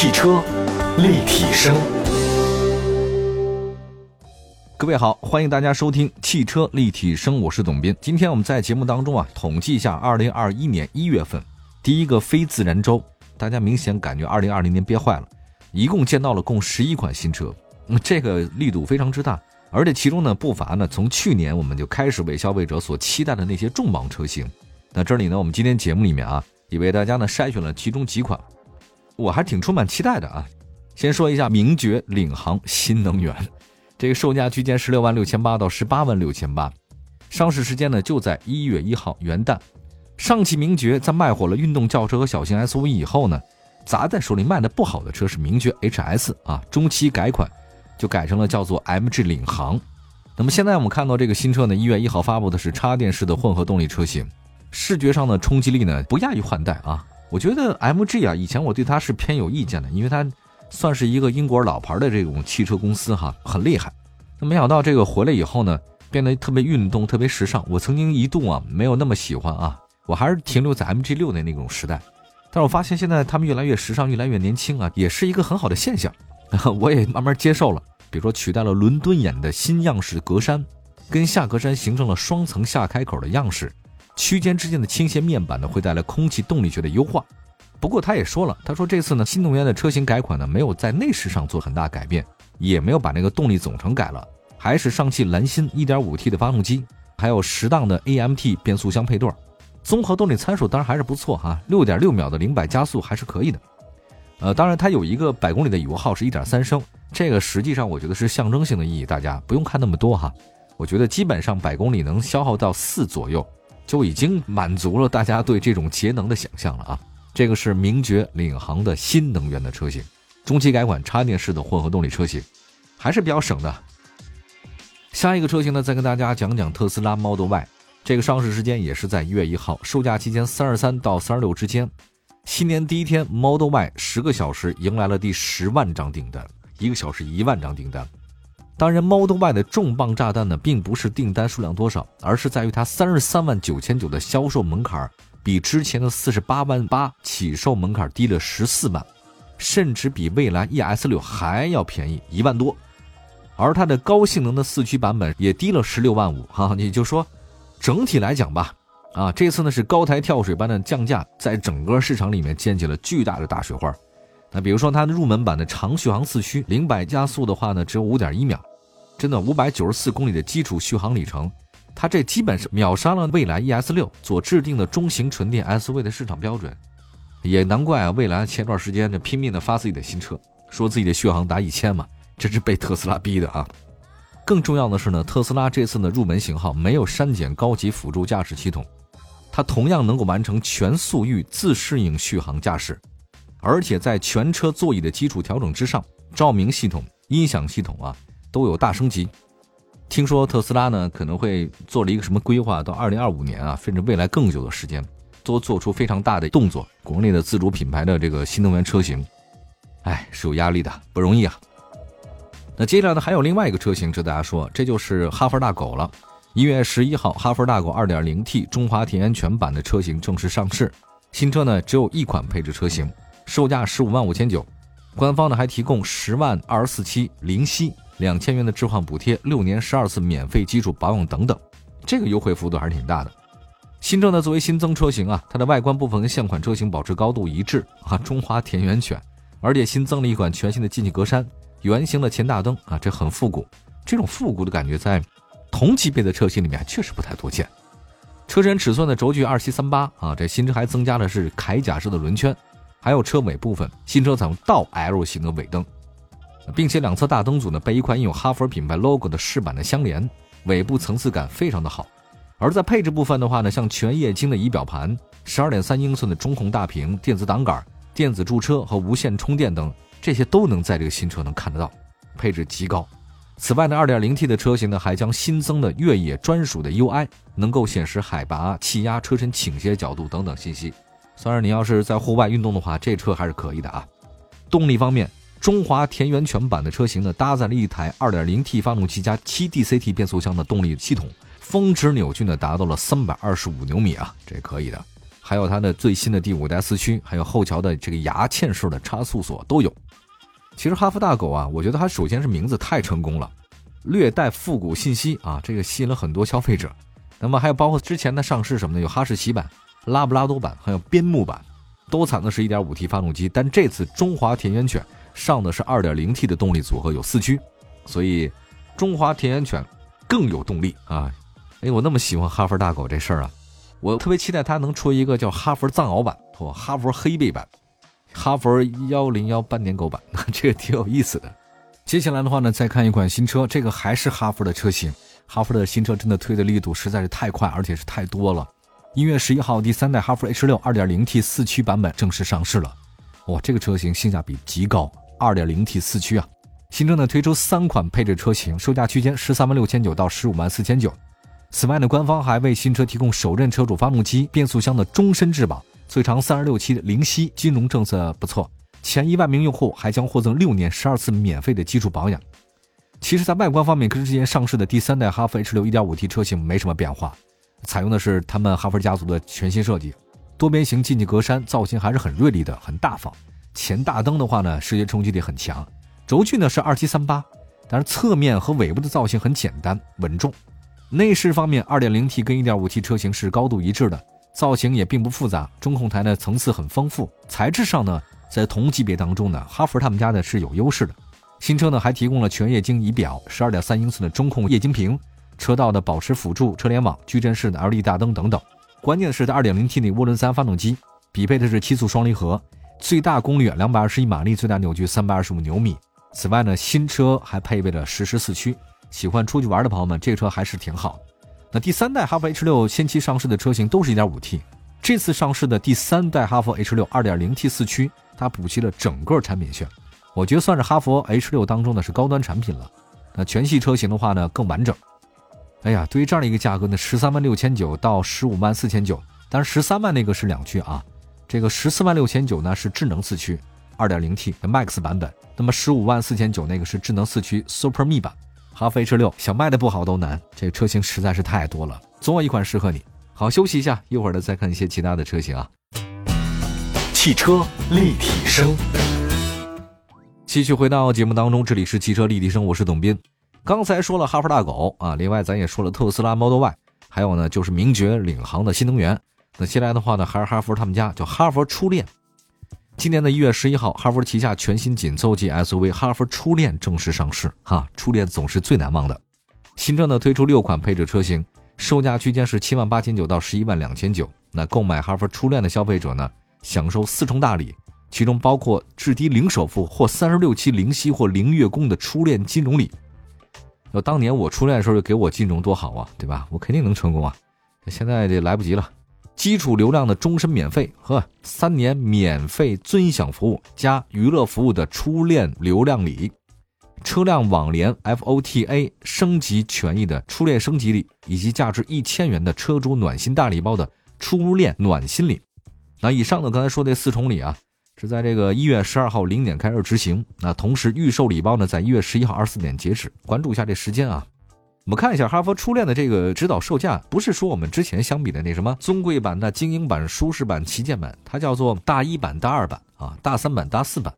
汽车立体声，各位好，欢迎大家收听汽车立体声，我是董斌。今天我们在节目当中啊，统计一下二零二一年一月份第一个非自然周，大家明显感觉二零二零年憋坏了，一共见到了共十一款新车，这个力度非常之大，而且其中呢不乏呢从去年我们就开始为消费者所期待的那些重磅车型。那这里呢，我们今天节目里面啊，也为大家呢筛选了其中几款。我还挺充满期待的啊！先说一下名爵领航新能源，这个售价区间十六万六千八到十八万六千八，上市时间呢就在一月一号元旦。上汽名爵在卖火了运动轿车和小型 SUV 以后呢，砸在手里卖的不好的车是名爵 HS 啊，中期改款就改成了叫做 MG 领航。那么现在我们看到这个新车呢，一月一号发布的是插电式的混合动力车型，视觉上的冲击力呢不亚于换代啊。我觉得 MG 啊，以前我对它是偏有意见的，因为它算是一个英国老牌的这种汽车公司哈，很厉害。那没想到这个回来以后呢，变得特别运动、特别时尚。我曾经一度啊没有那么喜欢啊，我还是停留在 MG 六的那种时代。但是我发现现在他们越来越时尚、越来越年轻啊，也是一个很好的现象。我也慢慢接受了。比如说取代了伦敦眼的新样式格栅，跟下格栅形成了双层下开口的样式。区间之间的倾斜面板呢，会带来空气动力学的优化。不过他也说了，他说这次呢，新能源的车型改款呢，没有在内饰上做很大改变，也没有把那个动力总成改了，还是上汽蓝芯 1.5T 的发动机，还有适当的 AMT 变速箱配对。综合动力参数当然还是不错哈，6.6秒的零百加速还是可以的。呃，当然它有一个百公里的油耗是1.3升，这个实际上我觉得是象征性的意义，大家不用看那么多哈。我觉得基本上百公里能消耗到四左右。就已经满足了大家对这种节能的想象了啊！这个是名爵领航的新能源的车型，中期改款插电式的混合动力车型，还是比较省的。下一个车型呢，再跟大家讲讲特斯拉 Model Y，这个上市时间也是在一月一号，售价期间三十三到三十六之间。新年第一天，Model Y 十个小时迎来了第十万张订单，一个小时一万张订单。当然，Model Y 的重磅炸弹呢，并不是订单数量多少，而是在于它三十三万九千九的销售门槛，比之前的四十八万八起售门槛低了十四万，甚至比蔚来 ES 六还要便宜一万多。而它的高性能的四驱版本也低了十六万五，哈，也就说，整体来讲吧，啊，这次呢是高台跳水般的降价，在整个市场里面溅起了巨大的大水花。那比如说它的入门版的长续航四驱，零百加速的话呢，只有五点一秒。真的五百九十四公里的基础续航里程，它这基本是秒杀了蔚来 ES 六所制定的中型纯电 SUV 的市场标准，也难怪啊，蔚来前段时间这拼命的发自己的新车，说自己的续航达一千嘛，这是被特斯拉逼的啊。更重要的是呢，特斯拉这次的入门型号没有删减高级辅助驾驶系统，它同样能够完成全速域自适应续航驾驶，而且在全车座椅的基础调整之上，照明系统、音响系统啊。都有大升级，听说特斯拉呢可能会做了一个什么规划，到二零二五年啊，甚至未来更久的时间，都做出非常大的动作。国内的自主品牌的这个新能源车型，哎，是有压力的，不容易啊。那接下来呢，还有另外一个车型值得大家说，这就是哈弗大狗了。一月十一号，哈弗大狗二点零 T 中华田园全版的车型正式上市。新车呢只有一款配置车型，售价十五万五千九，官方呢还提供十万二十四期零息。两千元的置换补贴，六年十二次免费基础保养等等，这个优惠幅度还是挺大的。新车呢作为新增车型啊，它的外观部分跟现款车型保持高度一致啊，中华田园犬，而且新增了一款全新的进气格栅，圆形的前大灯啊，这很复古。这种复古的感觉在同级别的车型里面确实不太多见。车身尺寸的轴距二七三八啊，这新车还增加的是铠甲式的轮圈，还有车尾部分，新车采用倒 L 型的尾灯。并且两侧大灯组呢被一款印有哈弗品牌 logo 的饰板的相连，尾部层次感非常的好。而在配置部分的话呢，像全液晶的仪表盘、十二点三英寸的中控大屏、电子挡杆、电子驻车和无线充电等，这些都能在这个新车能看得到，配置极高。此外呢，二点零 T 的车型呢还将新增的越野专属的 UI，能够显示海拔、气压、车身倾斜角度等等信息。虽然你要是在户外运动的话，这车还是可以的啊。动力方面。中华田园全版的车型呢，搭载了一台 2.0T 发动机加 7DCT 变速箱的动力系统，峰值扭矩呢达到了325牛米啊，这可以的。还有它的最新的第五代四驱，还有后桥的这个牙嵌式的差速锁都有。其实哈弗大狗啊，我觉得它首先是名字太成功了，略带复古信息啊，这个吸引了很多消费者。那么还有包括之前的上市什么的，有哈士奇版、拉布拉多版，还有边牧版，都采的是一点五 T 发动机。但这次中华田园犬上的是二点零 T 的动力组合，有四驱，所以中华田园犬更有动力啊！哎，我那么喜欢哈弗大狗这事儿啊！我特别期待它能出一个叫哈佛藏獒版或哈佛黑背版、哈佛幺零幺斑点狗版，这个挺有意思的。接下来的话呢，再看一款新车，这个还是哈佛的车型。哈佛的新车真的推的力度实在是太快，而且是太多了。一月十一号，第三代哈弗 H 六二点零 T 四驱版本正式上市了。哇，这个车型性价比极高，二点零 T 四驱啊！新车呢推出三款配置车型，售价区间十三万六千九到十五万四千九。此外呢，官方还为新车提供首任车主发动机、变速箱的终身质保，最长三十六期的零息，金融政策不错。前一万名用户还将获赠六年十二次免费的基础保养。其实，在外观方面，跟之前上市的第三代哈弗 H 六 1.5T 车型没什么变化，采用的是他们哈弗家族的全新设计，多边形进气格栅造型还是很锐利的，很大方。前大灯的话呢，视觉冲击力很强。轴距呢是二七三八，但是侧面和尾部的造型很简单稳重。内饰方面，2.0T 跟 1.5T 车型是高度一致的，造型也并不复杂。中控台呢层次很丰富，材质上呢，在同级别当中呢，哈弗他们家呢是有优势的。新车呢还提供了全液晶仪表、12.3英寸的中控液晶屏、车道的保持辅助、车联网、矩阵式的 LED 大灯等等。关键是它 2.0T 的涡轮增压发动机，匹配的是七速双离合，最大功率221马力，最大扭矩325牛米。此外呢，新车还配备了实时四驱。喜欢出去玩的朋友们，这个车还是挺好。那第三代哈弗 H 六先期上市的车型都是一点五 T，这次上市的第三代哈弗 H 六二点零 T 四驱，它补齐了整个产品线，我觉得算是哈弗 H 六当中的是高端产品了。那全系车型的话呢更完整。哎呀，对于这样的一个价格呢，十三万六千九到十五万四千九，但是十三万那个是两驱啊，这个十四万六千九呢是智能四驱二点零 T 的 Max 版本，那么十五万四千九那个是智能四驱 Super Me 版。哈弗 H 六想卖的不好都难，这个车型实在是太多了，总有一款适合你。好，休息一下，一会儿呢再看一些其他的车型啊。汽车立体声，继续回到节目当中，这里是汽车立体声，我是董斌。刚才说了哈弗大狗啊，另外咱也说了特斯拉 Model Y，还有呢就是名爵领航的新能源。那接下来的话呢，还是哈弗他们家叫哈弗初恋。今年的一月十一号，哈弗旗下全新紧凑级 SUV 哈弗初恋正式上市。哈，初恋总是最难忘的。新车呢推出六款配置车型，售价区间是七万八千九到十一万两千九。那购买哈弗初恋的消费者呢，享受四重大礼，其中包括至低零首付或三十六期零息或零月供的初恋金融礼。要当年我初恋的时候就给我金融多好啊，对吧？我肯定能成功啊。现在这来不及了。基础流量的终身免费和三年免费尊享服务加娱乐服务的初恋流量礼，车辆网联 FOTA 升级权益的初恋升级礼，以及价值一千元的车主暖心大礼包的初恋暖心礼。那以上呢刚才说这四重礼啊，是在这个一月十二号零点开始执行。那同时预售礼包呢，在一月十一号二十四点截止。关注一下这时间啊。我们看一下哈弗初恋的这个指导售价，不是说我们之前相比的那什么尊贵版的精英版、舒适版、旗舰版，它叫做大一版、大二版啊，大三版、大四版。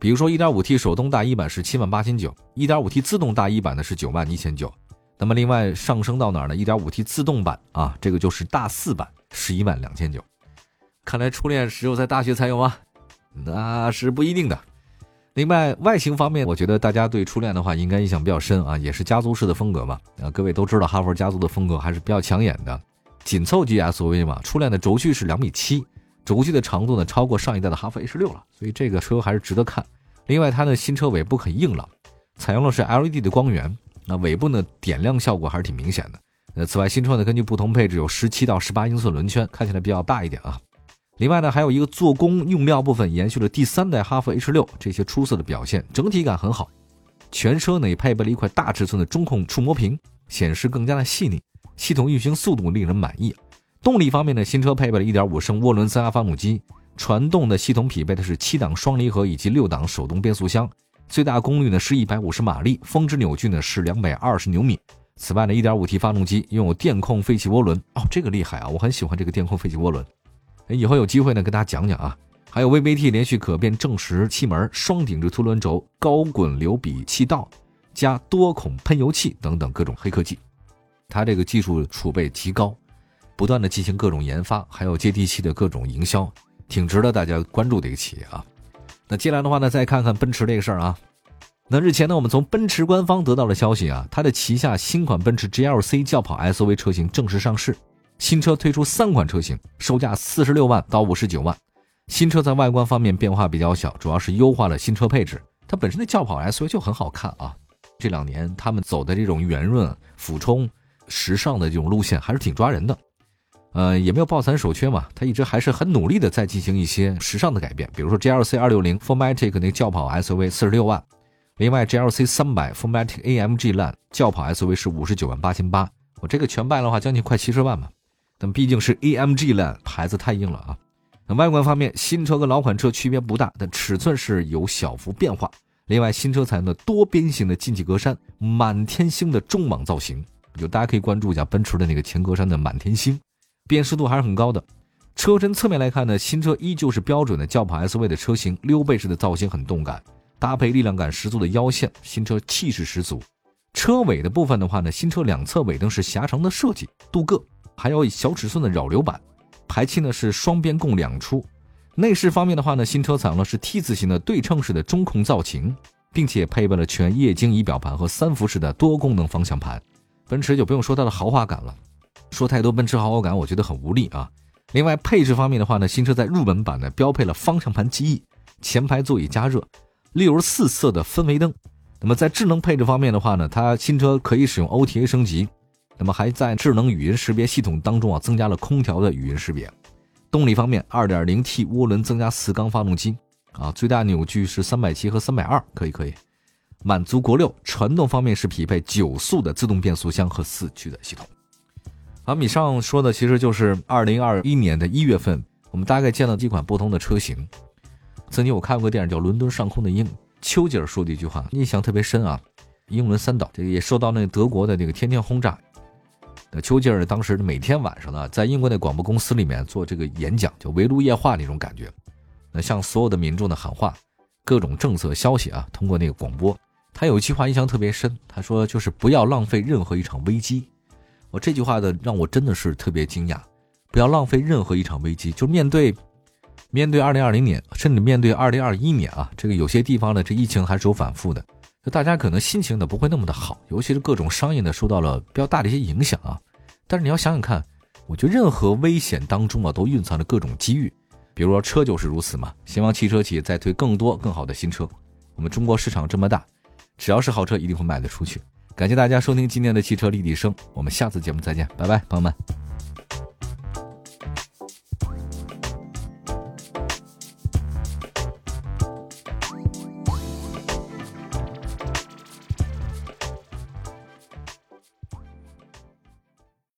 比如说 1.5T 手动大一版是七万八千九，1.5T 自动大一版呢是九万一千九。那么另外上升到哪儿呢？1.5T 自动版啊，这个就是大四版，十一万两千九。看来初恋只有在大学才有啊？那是不一定的。另外，外形方面，我觉得大家对初恋的话应该印象比较深啊，也是家族式的风格嘛。啊，各位都知道哈弗家族的风格还是比较抢眼的，紧凑级 SUV 嘛。初恋的轴距是两米七，轴距的长度呢超过上一代的哈弗 H 六了，所以这个车还是值得看。另外，它的新车尾部很硬朗，采用的是 LED 的光源，那尾部呢点亮效果还是挺明显的。呃，此外，新车呢根据不同配置有十七到十八英寸轮圈，看起来比较大一点啊。另外呢，还有一个做工用料部分延续了第三代哈弗 H 六这些出色的表现，整体感很好。全车呢也配备了一块大尺寸的中控触摸屏，显示更加的细腻。系统运行速度令人满意。动力方面呢，新车配备了1.5升涡轮增压发动机，传动的系统匹配的是七档双离合以及六档手动变速箱，最大功率呢是一百五十马力，峰值扭矩呢是两百二十牛米。此外呢，1.5T 发动机拥有电控废气涡轮，哦，这个厉害啊，我很喜欢这个电控废气涡轮。以后有机会呢，跟大家讲讲啊。还有 VVT 连续可变正时气门、双顶置凸轮轴、高滚流比气道加多孔喷油器等等各种黑科技，它这个技术储备极高，不断的进行各种研发，还有接地气的各种营销，挺值得大家关注的一个企业啊。那接下来的话呢，再看看奔驰这个事儿啊。那日前呢，我们从奔驰官方得到了消息啊，它的旗下新款奔驰 GLC 轿跑 SUV 车型正式上市，新车推出三款车型，售价四十六万到五十九万。新车在外观方面变化比较小，主要是优化了新车配置。它本身的轿跑 SUV 就很好看啊。这两年他们走的这种圆润、俯冲、时尚的这种路线还是挺抓人的。呃，也没有抱残守缺嘛，它一直还是很努力的在进行一些时尚的改变。比如说 GLC 二六零 Formatic 那轿跑 SUV 四十六万，另外 GLC 三百 Formatic AMG Line 轿跑 SUV 是五十九万八千八。我这个全卖的话，将近快七十万嘛。但毕竟是 AMG 了牌子太硬了啊。那外观方面，新车跟老款车区别不大，但尺寸是有小幅变化。另外，新车采用的多边形的进气格栅，满天星的中网造型，就大家可以关注一下奔驰的那个前格栅的满天星，辨识度还是很高的。车身侧面来看呢，新车依旧是标准的轿跑 SUV 的车型，溜背式的造型很动感，搭配力量感十足的腰线，新车气势十足。车尾的部分的话呢，新车两侧尾灯是狭长的设计，镀铬，还有小尺寸的扰流板。排气呢是双边共两出，内饰方面的话呢，新车采用的是 T 字形的对称式的中控造型，并且配备了全液晶仪表盘和三辐式的多功能方向盘。奔驰就不用说它的豪华感了，说太多奔驰豪华感我觉得很无力啊。另外配置方面的话呢，新车在入门版呢标配了方向盘记忆、前排座椅加热、六十四色的氛围灯。那么在智能配置方面的话呢，它新车可以使用 OTA 升级。那么还在智能语音识别系统当中啊，增加了空调的语音识别。动力方面，2.0T 涡轮增加四缸发动机啊，最大扭矩是370和320，可以可以，满足国六。传动方面是匹配九速的自动变速箱和四驱的系统。好，以上说的其实就是2021年的一月份，我们大概见到几款不同的车型。曾经我看过个电影叫《伦敦上空的鹰》，丘吉尔说的一句话印象特别深啊。英伦三岛这个也受到那德国的这个天天轰炸。那丘吉尔当时每天晚上呢，在英国那广播公司里面做这个演讲，就围炉夜话那种感觉。那向所有的民众的喊话，各种政策消息啊，通过那个广播。他有一句话印象特别深，他说就是不要浪费任何一场危机。我这句话的让我真的是特别惊讶，不要浪费任何一场危机。就面对面对二零二零年，甚至面对二零二一年啊，这个有些地方呢，这疫情还是有反复的。就大家可能心情呢不会那么的好，尤其是各种商业呢受到了比较大的一些影响啊。但是你要想想看，我觉得任何危险当中啊都蕴藏着各种机遇，比如说车就是如此嘛。希望汽车企业再推更多更好的新车。我们中国市场这么大，只要是好车一定会卖得出去。感谢大家收听今天的汽车立体声，我们下次节目再见，拜拜，朋友们。